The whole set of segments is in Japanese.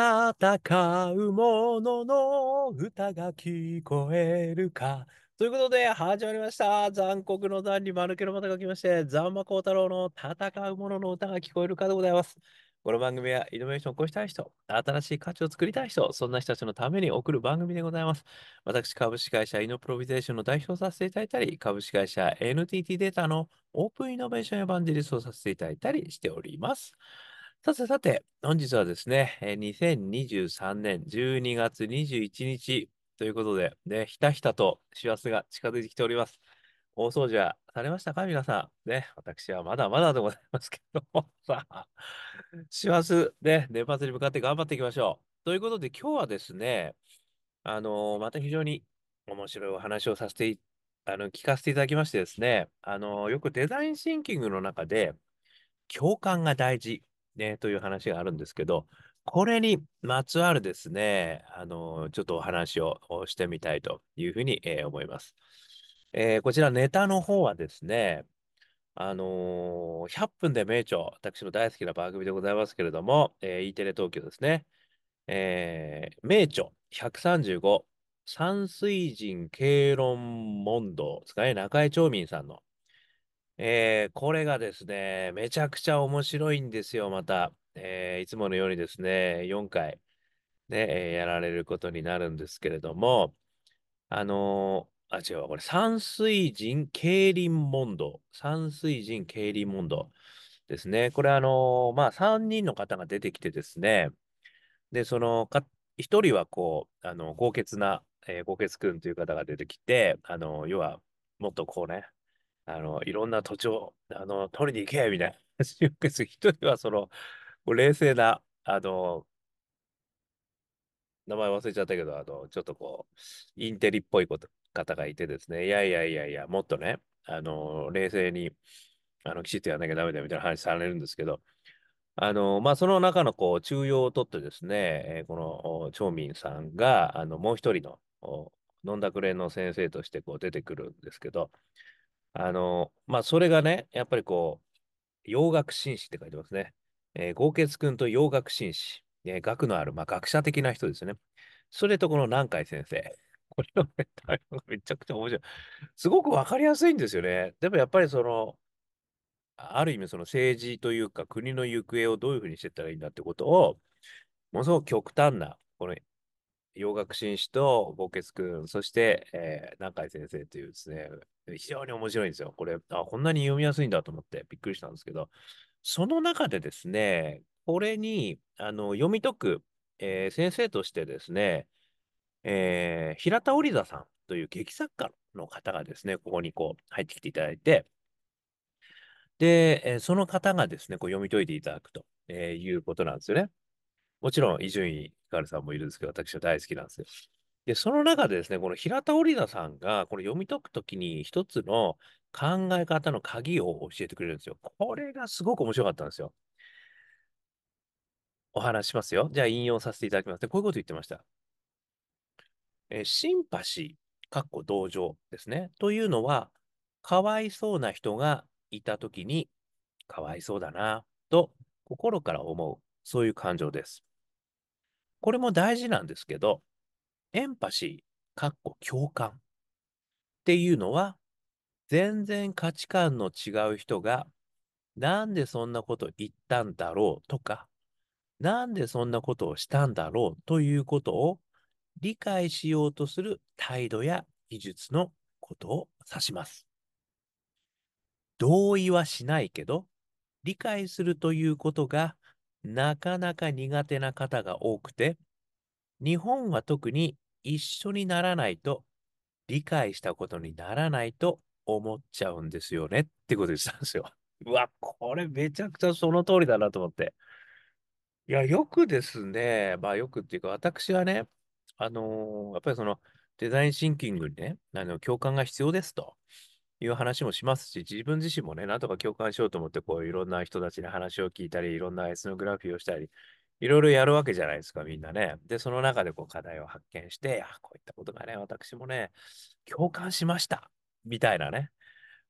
戦う者のの歌が聞こえるか。ということで、始まりました。残酷の残に丸けのまたが来まして、ザンマコウタロウの戦う者のの歌が聞こえるかでございます。この番組はイノベーションを起こしたい人、新しい価値を作りたい人、そんな人たちのために送る番組でございます。私、株式会社イノプロビゼーションの代表させていただいたり、株式会社 NTT データのオープンイノベーションエヴァンジェリストをさせていただいたりしております。さてさて、本日はですね、2023年12月21日ということで、ね、ひたひたと師走が近づいてきております。大掃除はされましたか皆さん。ね、私はまだまだでございますけども、さあ、師走、ね、年末に向かって頑張っていきましょう。ということで、今日はですね、あのー、また非常に面白いお話をさせてあの、聞かせていただきましてですね、あのー、よくデザインシンキングの中で、共感が大事ね、という話があるんですけど、これにまつわるですね、あの、ちょっとお話をしてみたいというふうに、えー、思います。えー、こちらネタの方はですね、あのー、100分で名著、私の大好きな番組でございますけれども、えー、E テレ東京ですね、えー、名著135、山水人経論問答ですかね、中井長民さんの、えー、これがですね、めちゃくちゃ面白いんですよ、また。えー、いつものようにですね、4回、ね、え、やられることになるんですけれども、あのー、あ、違う、これ、山水人競輪問答。山水人競輪問答ですね。これ、あの、まあ、3人の方が出てきてですね、で、その、か、1人はこう、あの、豪傑な、えー、豪傑くんという方が出てきて、あの、要は、もっとこうね、あの、いろんな土地を、あの、取りに行けみたいな。話をする人は、その、冷静な、あの、名前忘れちゃったけど、あの、ちょっとこう、インテリっぽいこと方がいてですね、いやいやいやいや、もっとね、あの、冷静に、あの、きちっとやらなきゃダメだよみたいな話されるんですけど、あの、まあ、その中の、こう、中庸をとってですね、えー、この、長民さんが、あの、もう一人の、飲んだくれの先生として、こう、出てくるんですけど、あの、まあ、それがね、やっぱりこう、洋楽紳士って書いてますね。えー、豪傑君と洋楽紳士、えー、学のある、まあ、学者的な人ですね。それとこの南海先生。これのめちゃくちゃ面白い。すごくわかりやすいんですよね。でもやっぱりその、ある意味その政治というか国の行方をどういうふうにしていったらいいんだってことを、ものすごく極端な、この洋楽紳士と豪傑君、そして、えー、南海先生というですね、非常に面白いんですよ。これ、あ、こんなに読みやすいんだと思ってびっくりしたんですけど、その中でですね、これにあの読み解く、えー、先生としてですね、えー、平田織座さんという劇作家の方がですね、ここにこう入ってきていただいて、で、えー、その方がですね、こう読み解いていただくと、えー、いうことなんですよね。もちろん、伊集院光さんもいるんですけど、私は大好きなんですよ。で、その中でですね、この平田織田さんが、これ読み解くときに一つの考え方の鍵を教えてくれるんですよ。これがすごく面白かったんですよ。お話しますよ。じゃあ引用させていただきます。でこういうこと言ってました。えシンパシー、かっこ同情ですね。というのは、かわいそうな人がいたときに、かわいそうだな、と心から思う、そういう感情です。これも大事なんですけど、エンパシー、かっこ共感っていうのは、全然価値観の違う人が、なんでそんなこと言ったんだろうとか、なんでそんなことをしたんだろうということを理解しようとする態度や技術のことを指します。同意はしないけど、理解するということがなかなか苦手な方が多くて、日本は特に一緒にならないと理解したことにならないと思っちゃうんですよねってことでしたんですよ。うわ、これめちゃくちゃその通りだなと思って。いや、よくですね、まあよくっていうか、私はね、あのー、やっぱりそのデザインシンキングにね、あの共感が必要ですという話もしますし、自分自身もね、なんとか共感しようと思って、こういろんな人たちに話を聞いたり、いろんなエスノグラフィーをしたり、いろいろやるわけじゃないですか、みんなね。で、その中でこう課題を発見して、あ、こういったことがね、私もね、共感しました。みたいなね。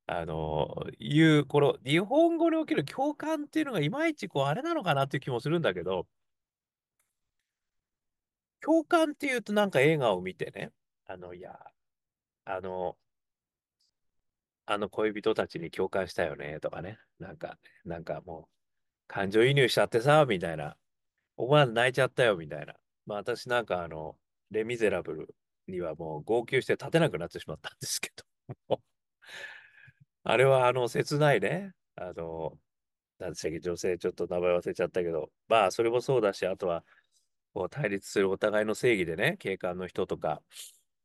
あの、いう、この日本語における共感っていうのがいまいちこう、あれなのかなっていう気もするんだけど、共感っていうとなんか映画を見てね、あの、いや、あの、あの恋人たちに共感したよね、とかね。なんか、なんかもう、感情移入しちゃってさ、みたいな。思わず泣いちゃったよ、みたいな。まあ私なんかあの、レ・ミゼラブルにはもう号泣して立てなくなってしまったんですけど。あれはあの、切ないね。あの、なんでしたっけ、女性ちょっと名前忘れちゃったけど、まあそれもそうだし、あとは、こう対立するお互いの正義でね、警官の人とか、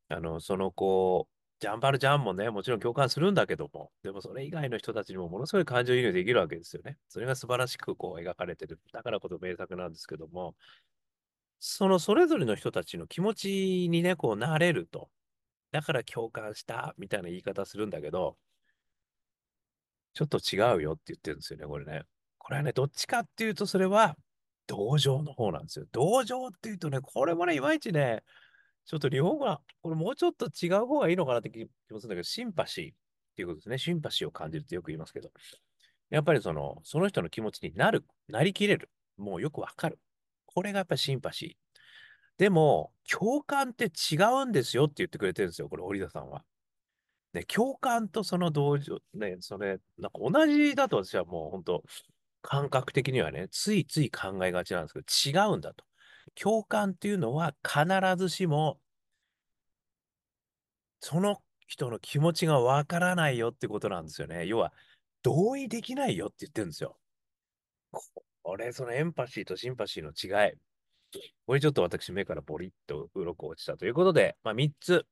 あの、その子、ジャンバルジャンもね、もちろん共感するんだけども、でもそれ以外の人たちにもものすごい感情移入できるわけですよね。それが素晴らしくこう描かれてる。だからこそ名作なんですけども、そのそれぞれの人たちの気持ちにね、こうなれると。だから共感したみたいな言い方するんだけど、ちょっと違うよって言ってるんですよね、これね。これはね、どっちかっていうと、それは同情の方なんですよ。同情っていうとね、これもね、いまいちね、ちょっと日本語は、これもうちょっと違う方がいいのかなって気もするんだけど、シンパシーっていうことですね。シンパシーを感じるってよく言いますけど、やっぱりその、その人の気持ちになる、なりきれる。もうよくわかる。これがやっぱりシンパシー。でも、共感って違うんですよって言ってくれてるんですよ、これ、織田さんは。ね、共感とその同情、ね、それ、なんか同じだと私はもう本当、感覚的にはね、ついつい考えがちなんですけど、違うんだと。共感っていうのは必ずしも、その人の気持ちがわからないよってことなんですよね。要は、同意できないよって言ってるんですよ。これ、そのエンパシーとシンパシーの違い。これちょっと私、目からボリッと鱗落ちたということで、まあ、3つ、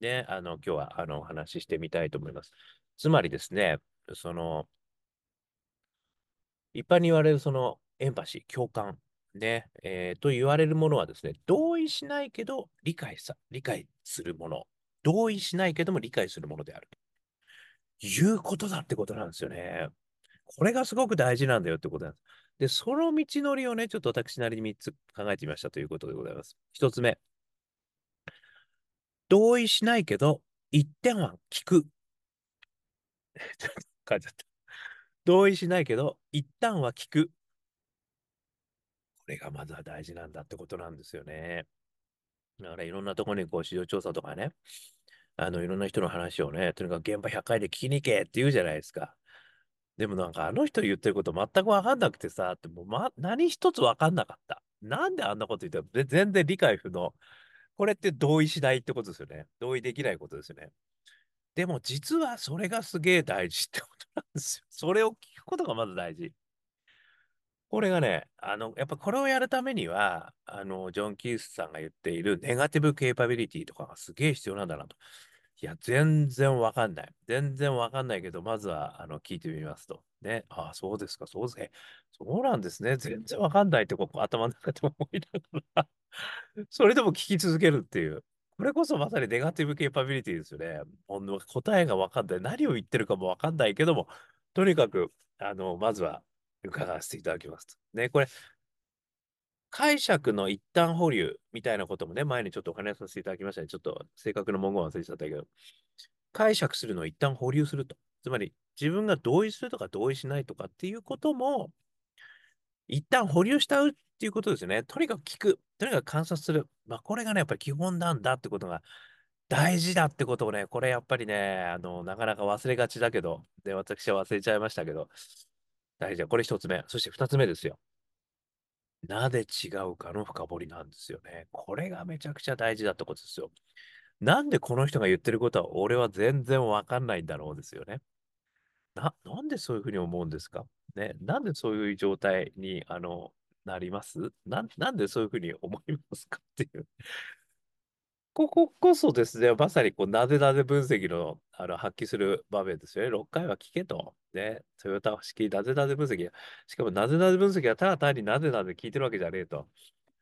ね、あの、今日は、あの、お話ししてみたいと思います。つまりですね、その、一般に言われるそのエンパシー、共感、ね、えー、と言われるものはですね、同意しないけど理解さ、理解するもの。同意しないけども理解するものである。ということだってことなんですよね。これがすごく大事なんだよってことなんです。で、その道のりをね、ちょっと私なりに3つ考えてみましたということでございます。1つ目。同意しないけど、一点は聞く。ちょっと書いちゃった。同意しないけど、一旦は聞く。これがまずは大事なんだってことなんですよね。だからいろんなところにこう市場調査とかね、あのいろんな人の話をね、とにかく現場100回で聞きに行けって言うじゃないですか。でもなんかあの人言ってること全くわかんなくてさ、ってもう、ま、何一つわかんなかった。なんであんなこと言ってる全然理解不能。これって同意しないってことですよね。同意できないことですよね。でも実はそれがすげえ大事ってことなんですよ。それを聞くことがまず大事。これがね、あの、やっぱこれをやるためには、あの、ジョン・キースさんが言っているネガティブ・ケーパビリティとかがすげえ必要なんだなと。いや、全然わかんない。全然わかんないけど、まずは、あの、聞いてみますと。ね。ああ、そうですか、そうですね。そうなんですね。全然わかんないって、ここ頭の中で思いながら それでも聞き続けるっていう。これこそまさにネガティブケーパビリティですよね。答えがわかんない。何を言ってるかもわかんないけども、とにかく、あの、まずは伺わせていただきますと。ね、これ、解釈の一旦保留みたいなこともね、前にちょっとお話しさせていただきましたね。ちょっと正確な文言忘れちゃったけど、解釈するのを一旦保留すると。つまり、自分が同意するとか同意しないとかっていうことも、一旦保留したうっていうことですよね。とにかく聞く。とにかく観察する。まあ、これがね、やっぱり基本なんだってことが大事だってことをね、これやっぱりね、あの、なかなか忘れがちだけど、で、私は忘れちゃいましたけど、大事だ。これ一つ目。そして二つ目ですよ。なぜ違うかの深掘りなんですよね。これがめちゃくちゃ大事だってことですよ。なんでこの人が言ってることは俺は全然わかんないんだろうですよね。な、なんでそういうふうに思うんですか？ね。なんでそういう状態に、あの、なります？ななんでそういうふうに思いますか？っていう。こここそですね、まさにこう、なぜなぜ分析のあの発揮する場面ですよね。6回は聞けと。ね、トヨタ式なぜなぜ分析。しかもなぜなぜ分析はただ単になぜなぜ聞いてるわけじゃねえと。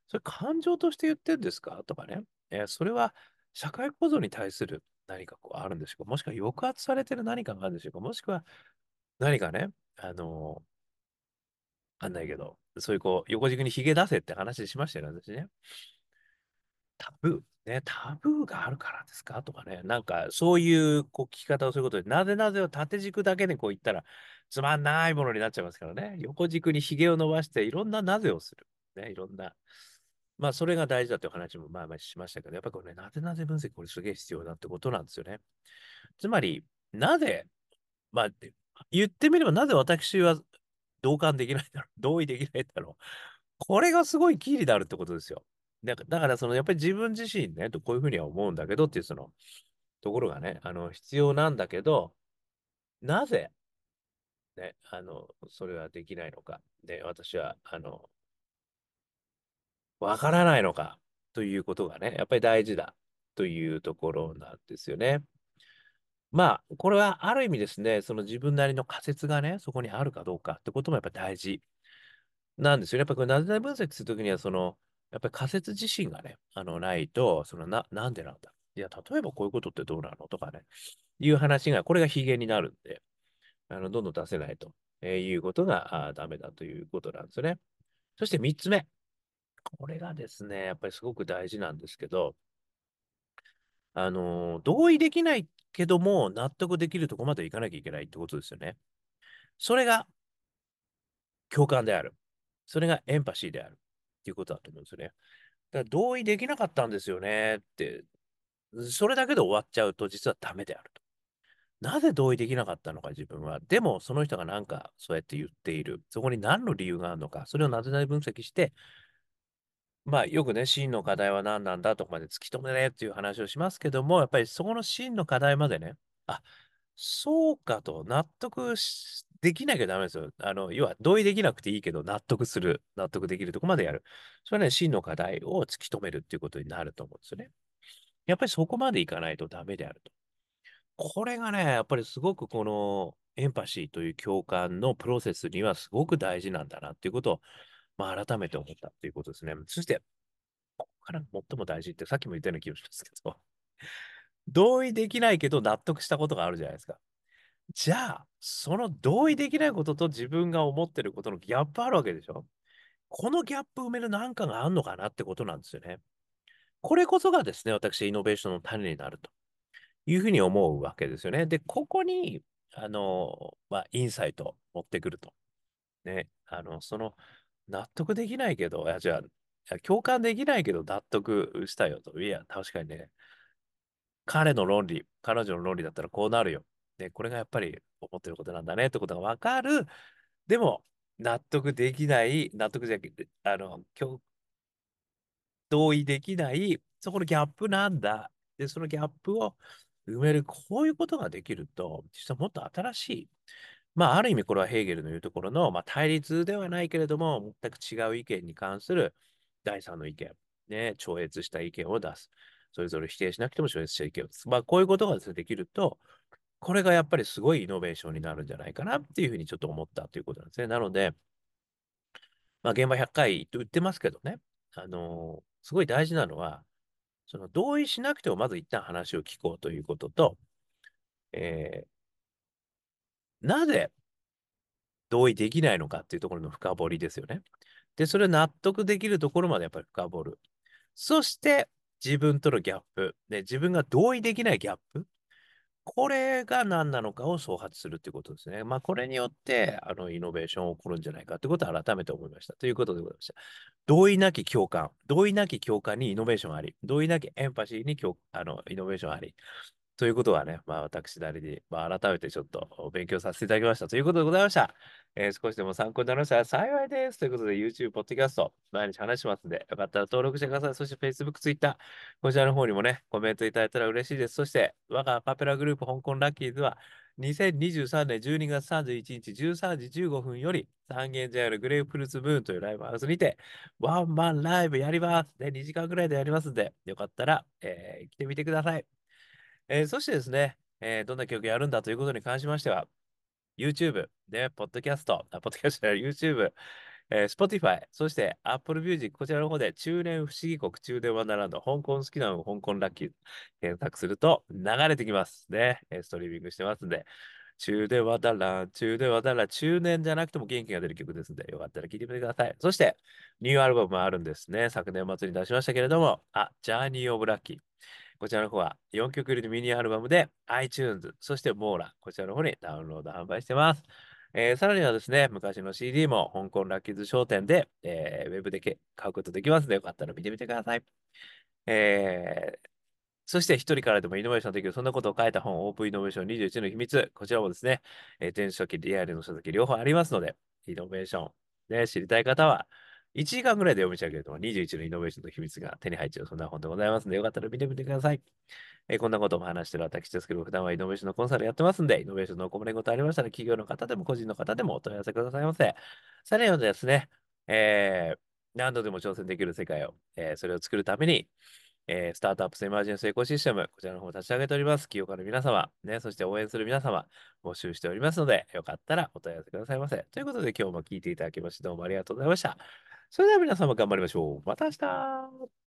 それ感情として言ってるんですか？とかね。え、それは社会構造に対する何かこうあるんでしょうか？もしくは抑圧されてる何かがあるんでしょうか？もしくは何かね、あのー、わかんないけど、そういうこう、横軸に髭出せって話しましたよね、私ね。タブー、ね、タブーがあるからですか？とかね、なんかそういうこう聞き方をすることで、なぜなぜを縦軸だけでこう言ったら、つまんないものになっちゃいますからね、横軸に髭を伸ばして、いろんななぜをする。ね、いろんな。まあ、それが大事だという話もまあまあしましたけど、やっぱりこれね、なぜなぜ分析、これすげえ必要だってことなんですよね。つまり、なぜ、まあ、言ってみればなぜ私は同感できないだろう、同意できないだろう。これがすごいキーになるってことですよ。だから、だからその、やっぱり自分自身ね、とこういうふうには思うんだけどっていう、その、ところがね、あの、必要なんだけど、なぜ、ね、あの、それはできないのか。で、私は、あの、わからないのかということがね、やっぱり大事だというところなんですよね。まあ、これはある意味ですね、その自分なりの仮説がね、そこにあるかどうかってこともやっぱり大事なんですよね。やっぱりこれ、なぜなぜ分析するときには、その、やっぱり仮説自身がね、あの、ないと、そのな、なんでなんだ。いや、例えばこういうことってどうなのとかね、いう話が、これが非限になるんで、あの、どんどん出せないと、えー、いうことがあダメだということなんですね。そして三つ目。これがですね、やっぱりすごく大事なんですけど、あの、同意できないけども、納得できるとこまでいかなきゃいけないってことですよね。それが共感である。それがエンパシーである。っていうことだと思うんですよね。だから同意できなかったんですよねって、それだけで終わっちゃうと実はダメであると。なぜ同意できなかったのか自分は。でもその人がなんかそうやって言っている。そこに何の理由があるのか。それをなぜなぜ分析して、まあよくね、真の課題は何なんだとかまで突き止めねっていう話をしますけども、やっぱりそこの真の課題までね、あ、そうかと納得しできなきゃダメですよ。あの、要は同意できなくていいけど納得する、納得できるとこまでやる。それはね、真の課題を突き止めるっていうことになると思うんですよね。やっぱりそこまでいかないとダメであると。これがね、やっぱりすごくこのエンパシーという共感のプロセスにはすごく大事なんだなっていうことを、まあ、改めて思ったっていうことですね。そして、ここから最も大事ってさっきも言ったような気がしますけど、同意できないけど納得したことがあるじゃないですか。じゃあ、その同意できないことと自分が思ってることのギャップあるわけでしょ？このギャップ埋める何かがあるのかなってことなんですよね。これこそがですね、私、イノベーションの種になるというふうに思うわけですよね。で、ここに、あの、まあ、インサイトを持ってくると。ね、あの、その、納得できないけど、いや、じゃあ、共感できないけど納得したよと。いや、確かにね、彼の論理、彼女の論理だったらこうなるよ。で、これがやっぱり思ってることなんだねってことがわかる。でも、納得できない、納得じゃなくて、あの、同意できない、そこのギャップなんだ。で、そのギャップを埋める、こういうことができると、実はもっと新しい、まあ、ある意味これはヘーゲルの言うところの、まあ、対立ではないけれども、全く違う意見に関する第三の意見、ね、超越した意見を出す。それぞれ否定しなくても超越した意見を出す。まあ、こういうことがですね、できると、これがやっぱりすごいイノベーションになるんじゃないかなっていうふうにちょっと思ったということなんですね。なので、まあ、現場100回と言ってますけどね、あのー、すごい大事なのは、その同意しなくてもまず一旦話を聞こうということと、えー、なぜ同意できないのかっていうところの深掘りですよね。で、それを納得できるところまでやっぱり深掘る。そして、自分とのギャップ。で、自分が同意できないギャップ。これが何なのかを創発するということですね。まあ、これによって、あの、イノベーション起こるんじゃないかということを改めて思いました。ということでございました。同意なき共感。同意なき共感にイノベーションあり。同意なきエンパシーにあのイノベーションあり。ということはね、まあ私なりに、まあ、改めてちょっと勉強させていただきましたということでございました。えー、少しでも参考になりましたら幸いです。ということで YouTube、Podcast、毎日話しますんで、よかったら登録してください。そして Facebook、Twitter、こちらの方にもね、コメントいただいたら嬉しいです。そして、我がアカペラグループ香港ラッキーズは、2023年12月31日13時15分より三軒茶屋のグレープフルーツムーンというライブハウスにてワンマンライブやります。で、2時間ぐらいでやりますんで、よかったら、えー、来てみてください。えー、そしてですね、えー、どんな曲やるんだということに関しましては、YouTube で、ポッドキャスト、ポッドキャストや YouTube、えー、Spotify、そして Apple Music、こちらの方で中年不思議国中年ワンダーランド、香港好きなの香港ラッキー検索すると流れてきますね。ストリーミングしてますんで、中年ワンダーラン、中年ワンダーラン、中年じゃなくても元気が出る曲ですんで、よかったら聴いてみてください。そして、ニューアルバムもあるんですね。昨年末に出しましたけれども、あ、ジャーニー・オブ・ラッキー。こちらの方は4曲入りのミニアルバムで iTunes、そしてモーラ、こちらの方にダウンロード販売してます。えーさらにはですね、昔の CD も香港ラッキーズ商店で、えーウェブで買うことできますので、よかったら見てみてください。えーそして一人からでもイノベーションできる、そんなことを書いた本、オープンイノベーション21の秘密。こちらもですね、えー電子書籍、リアルの書籍両方ありますので、イノベーション、ね、知りたい方は、1時間ぐらいで読みちゃうけれども、21のイノベーションの秘密が手に入っちゃう、そんな本でございますので、よかったら見てみてください。えーこんなことも話してる私ですけど、普段はイノベーションのコンサルやってますんで、イノベーションのお困りごとありましたら、企業の方でも個人の方でもお問い合わせくださいませ。さらにはですね、えー何度でも挑戦できる世界を、えーそれを作るために、えースタートアップスエマージェンスエコシステム、こちらの方を立ち上げております。企業家の皆様、ね、そして応援する皆様、募集しておりますので、よかったらお問い合わせくださいませ。ということで、今日も聞いていただきまして、どうもありがとうございました。それでは皆様頑張りましょう。また明日